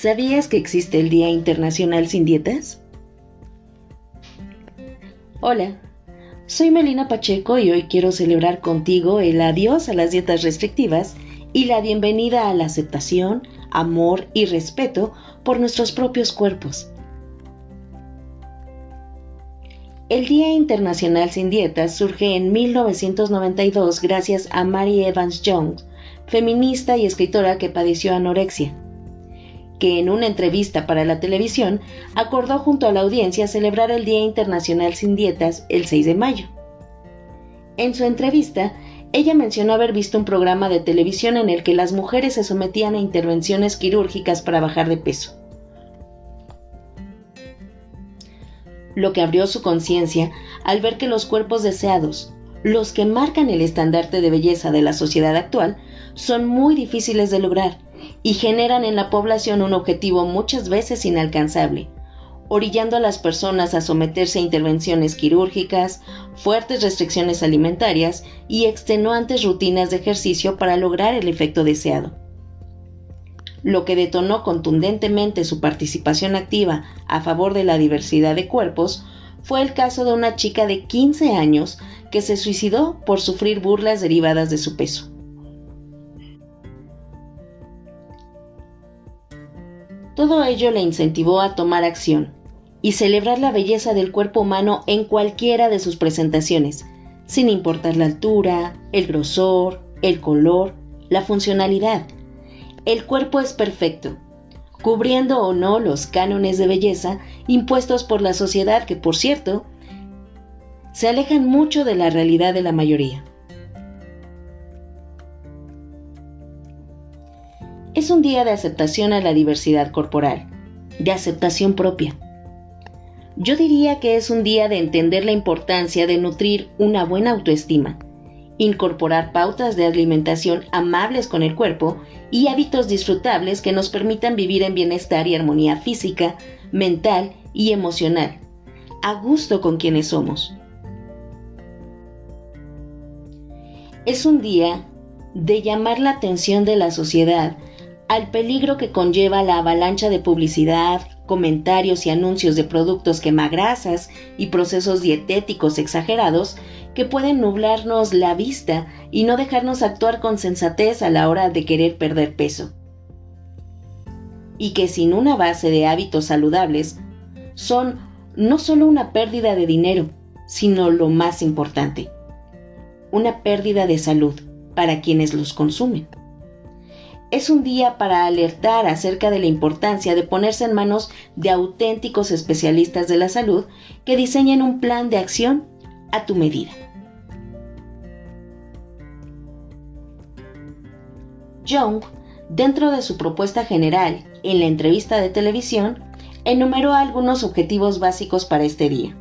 ¿Sabías que existe el Día Internacional sin Dietas? Hola, soy Melina Pacheco y hoy quiero celebrar contigo el adiós a las dietas restrictivas y la bienvenida a la aceptación, amor y respeto por nuestros propios cuerpos. El Día Internacional sin Dietas surge en 1992 gracias a Mary Evans Jones, feminista y escritora que padeció anorexia que en una entrevista para la televisión acordó junto a la audiencia celebrar el Día Internacional sin Dietas el 6 de mayo. En su entrevista, ella mencionó haber visto un programa de televisión en el que las mujeres se sometían a intervenciones quirúrgicas para bajar de peso. Lo que abrió su conciencia al ver que los cuerpos deseados, los que marcan el estandarte de belleza de la sociedad actual, son muy difíciles de lograr y generan en la población un objetivo muchas veces inalcanzable, orillando a las personas a someterse a intervenciones quirúrgicas, fuertes restricciones alimentarias y extenuantes rutinas de ejercicio para lograr el efecto deseado. Lo que detonó contundentemente su participación activa a favor de la diversidad de cuerpos fue el caso de una chica de 15 años que se suicidó por sufrir burlas derivadas de su peso. Todo ello le incentivó a tomar acción y celebrar la belleza del cuerpo humano en cualquiera de sus presentaciones, sin importar la altura, el grosor, el color, la funcionalidad. El cuerpo es perfecto, cubriendo o no los cánones de belleza impuestos por la sociedad que, por cierto, se alejan mucho de la realidad de la mayoría. De aceptación a la diversidad corporal, de aceptación propia. Yo diría que es un día de entender la importancia de nutrir una buena autoestima, incorporar pautas de alimentación amables con el cuerpo y hábitos disfrutables que nos permitan vivir en bienestar y armonía física, mental y emocional, a gusto con quienes somos. Es un día de llamar la atención de la sociedad al peligro que conlleva la avalancha de publicidad, comentarios y anuncios de productos quemagrasas y procesos dietéticos exagerados que pueden nublarnos la vista y no dejarnos actuar con sensatez a la hora de querer perder peso. Y que sin una base de hábitos saludables son no solo una pérdida de dinero, sino lo más importante, una pérdida de salud para quienes los consumen es un día para alertar acerca de la importancia de ponerse en manos de auténticos especialistas de la salud que diseñen un plan de acción a tu medida. Young, dentro de su propuesta general en la entrevista de televisión, enumeró algunos objetivos básicos para este día.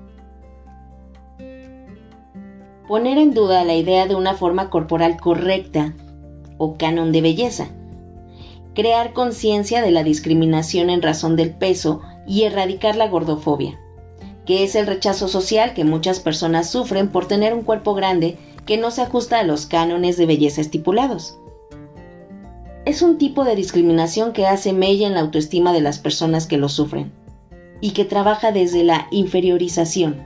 Poner en duda la idea de una forma corporal correcta o canon de belleza crear conciencia de la discriminación en razón del peso y erradicar la gordofobia, que es el rechazo social que muchas personas sufren por tener un cuerpo grande que no se ajusta a los cánones de belleza estipulados. Es un tipo de discriminación que hace mella en la autoestima de las personas que lo sufren y que trabaja desde la inferiorización.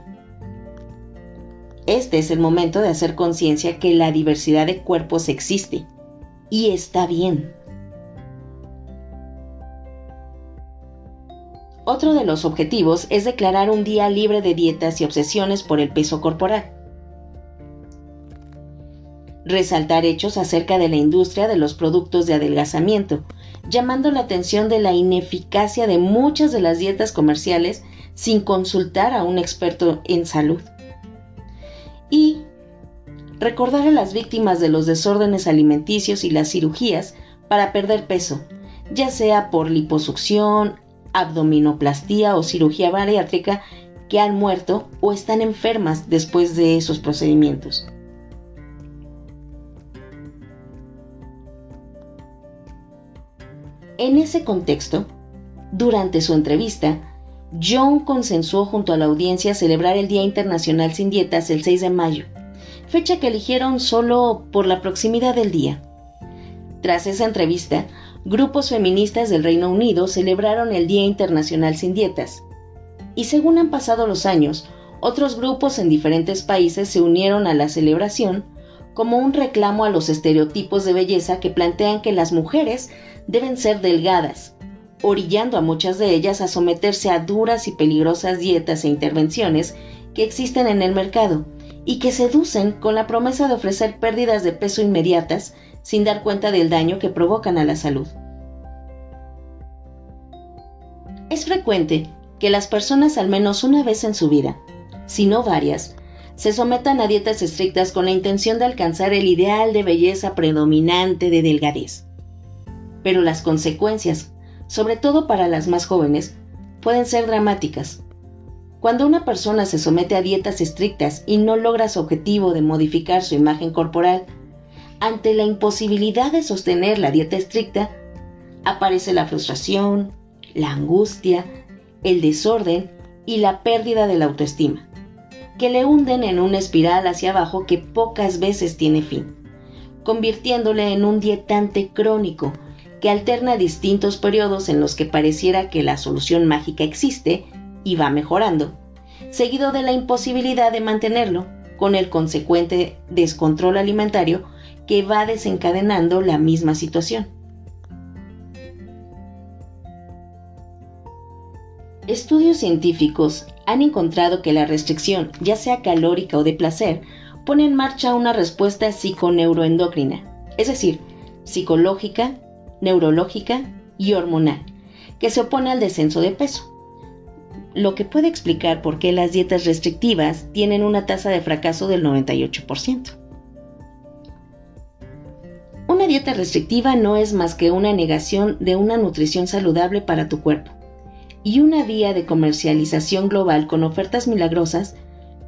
Este es el momento de hacer conciencia que la diversidad de cuerpos existe y está bien. Otro de los objetivos es declarar un día libre de dietas y obsesiones por el peso corporal. Resaltar hechos acerca de la industria de los productos de adelgazamiento, llamando la atención de la ineficacia de muchas de las dietas comerciales sin consultar a un experto en salud. Y recordar a las víctimas de los desórdenes alimenticios y las cirugías para perder peso, ya sea por liposucción, abdominoplastía o cirugía bariátrica que han muerto o están enfermas después de esos procedimientos. En ese contexto, durante su entrevista, John consensuó junto a la audiencia celebrar el Día Internacional sin Dietas el 6 de mayo, fecha que eligieron solo por la proximidad del día. Tras esa entrevista, grupos feministas del Reino Unido celebraron el Día Internacional sin Dietas. Y según han pasado los años, otros grupos en diferentes países se unieron a la celebración como un reclamo a los estereotipos de belleza que plantean que las mujeres deben ser delgadas, orillando a muchas de ellas a someterse a duras y peligrosas dietas e intervenciones que existen en el mercado y que seducen con la promesa de ofrecer pérdidas de peso inmediatas sin dar cuenta del daño que provocan a la salud. Es frecuente que las personas al menos una vez en su vida, si no varias, se sometan a dietas estrictas con la intención de alcanzar el ideal de belleza predominante de delgadez. Pero las consecuencias, sobre todo para las más jóvenes, pueden ser dramáticas. Cuando una persona se somete a dietas estrictas y no logra su objetivo de modificar su imagen corporal, ante la imposibilidad de sostener la dieta estricta, aparece la frustración, la angustia, el desorden y la pérdida de la autoestima que le hunden en una espiral hacia abajo que pocas veces tiene fin, convirtiéndole en un dietante crónico que alterna distintos periodos en los que pareciera que la solución mágica existe y va mejorando, seguido de la imposibilidad de mantenerlo, con el consecuente descontrol alimentario que va desencadenando la misma situación. Estudios científicos han encontrado que la restricción, ya sea calórica o de placer, pone en marcha una respuesta psiconeuroendocrina, es decir, psicológica, neurológica y hormonal, que se opone al descenso de peso. Lo que puede explicar por qué las dietas restrictivas tienen una tasa de fracaso del 98%. Dieta restrictiva no es más que una negación de una nutrición saludable para tu cuerpo y una vía de comercialización global con ofertas milagrosas,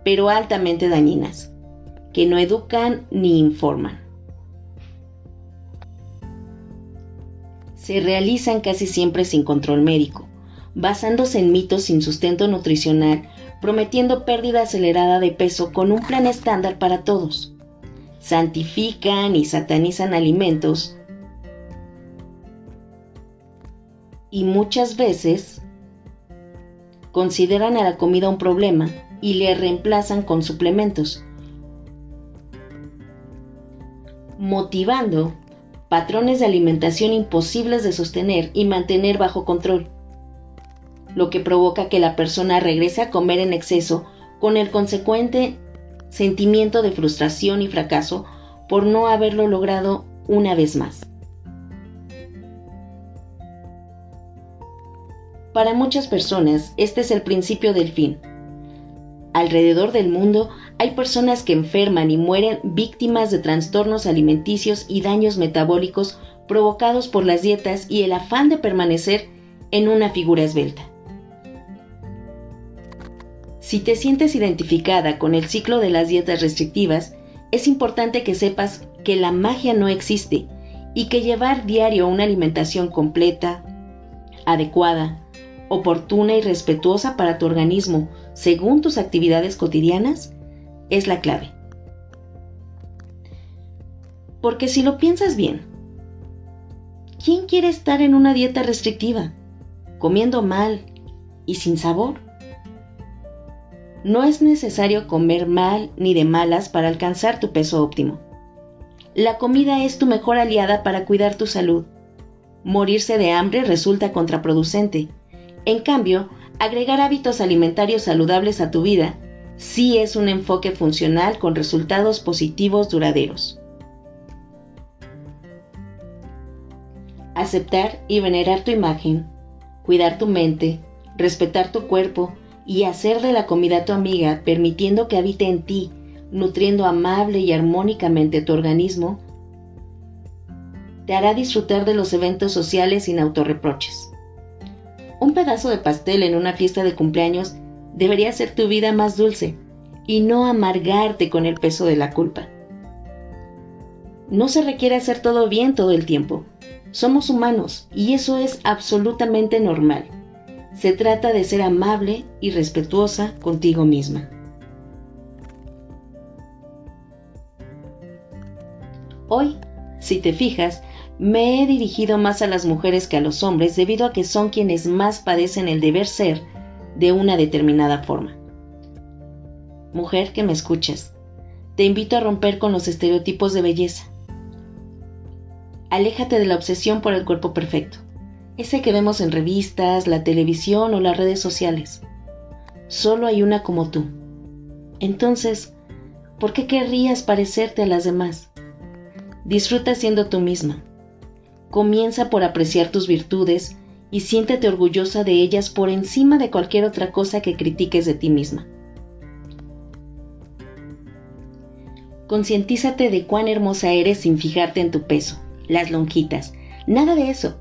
pero altamente dañinas, que no educan ni informan. Se realizan casi siempre sin control médico, basándose en mitos sin sustento nutricional, prometiendo pérdida acelerada de peso con un plan estándar para todos. Santifican y satanizan alimentos. Y muchas veces consideran a la comida un problema y le reemplazan con suplementos, motivando patrones de alimentación imposibles de sostener y mantener bajo control, lo que provoca que la persona regrese a comer en exceso con el consecuente sentimiento de frustración y fracaso por no haberlo logrado una vez más. Para muchas personas, este es el principio del fin. Alrededor del mundo hay personas que enferman y mueren víctimas de trastornos alimenticios y daños metabólicos provocados por las dietas y el afán de permanecer en una figura esbelta. Si te sientes identificada con el ciclo de las dietas restrictivas, es importante que sepas que la magia no existe y que llevar diario una alimentación completa, adecuada, oportuna y respetuosa para tu organismo según tus actividades cotidianas es la clave. Porque si lo piensas bien, ¿quién quiere estar en una dieta restrictiva, comiendo mal y sin sabor? No es necesario comer mal ni de malas para alcanzar tu peso óptimo. La comida es tu mejor aliada para cuidar tu salud. Morirse de hambre resulta contraproducente en cambio, agregar hábitos alimentarios saludables a tu vida sí es un enfoque funcional con resultados positivos duraderos. Aceptar y venerar tu imagen, cuidar tu mente, respetar tu cuerpo y hacer de la comida tu amiga, permitiendo que habite en ti, nutriendo amable y armónicamente tu organismo, te hará disfrutar de los eventos sociales sin autorreproches. Un pedazo de pastel en una fiesta de cumpleaños debería ser tu vida más dulce y no amargarte con el peso de la culpa. No se requiere hacer todo bien todo el tiempo. Somos humanos y eso es absolutamente normal. Se trata de ser amable y respetuosa contigo misma. Hoy, si te fijas, me he dirigido más a las mujeres que a los hombres debido a que son quienes más padecen el deber ser de una determinada forma. Mujer que me escuchas, te invito a romper con los estereotipos de belleza. Aléjate de la obsesión por el cuerpo perfecto, ese que vemos en revistas, la televisión o las redes sociales. Solo hay una como tú. Entonces, ¿por qué querrías parecerte a las demás? Disfruta siendo tú misma Comienza por apreciar tus virtudes y siéntete orgullosa de ellas por encima de cualquier otra cosa que critiques de ti misma. Concientízate de cuán hermosa eres sin fijarte en tu peso, las lonjitas, nada de eso.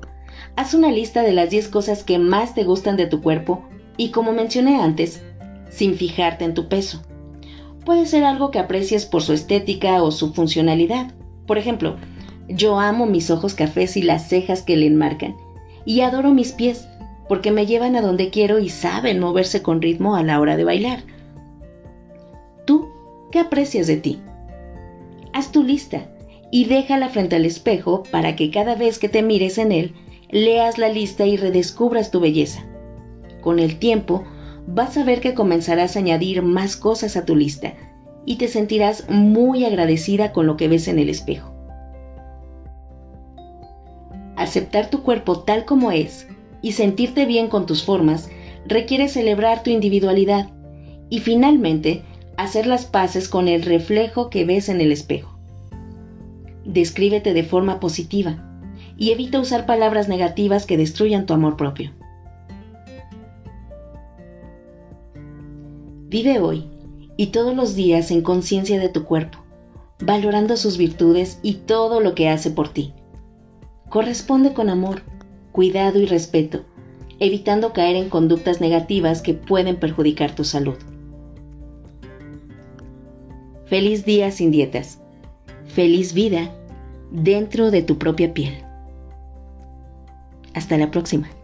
Haz una lista de las 10 cosas que más te gustan de tu cuerpo y como mencioné antes, sin fijarte en tu peso. Puede ser algo que aprecies por su estética o su funcionalidad. Por ejemplo, yo amo mis ojos cafés y las cejas que le enmarcan. Y adoro mis pies, porque me llevan a donde quiero y saben moverse con ritmo a la hora de bailar. ¿Tú qué aprecias de ti? Haz tu lista y déjala frente al espejo para que cada vez que te mires en él, leas la lista y redescubras tu belleza. Con el tiempo, vas a ver que comenzarás a añadir más cosas a tu lista y te sentirás muy agradecida con lo que ves en el espejo aceptar tu cuerpo tal como es y sentirte bien con tus formas requiere celebrar tu individualidad y finalmente hacer las paces con el reflejo que ves en el espejo. Descríbete de forma positiva y evita usar palabras negativas que destruyan tu amor propio. Vive hoy y todos los días en conciencia de tu cuerpo, valorando sus virtudes y todo lo que hace por ti. Corresponde con amor, cuidado y respeto, evitando caer en conductas negativas que pueden perjudicar tu salud. Feliz día sin dietas. Feliz vida dentro de tu propia piel. Hasta la próxima.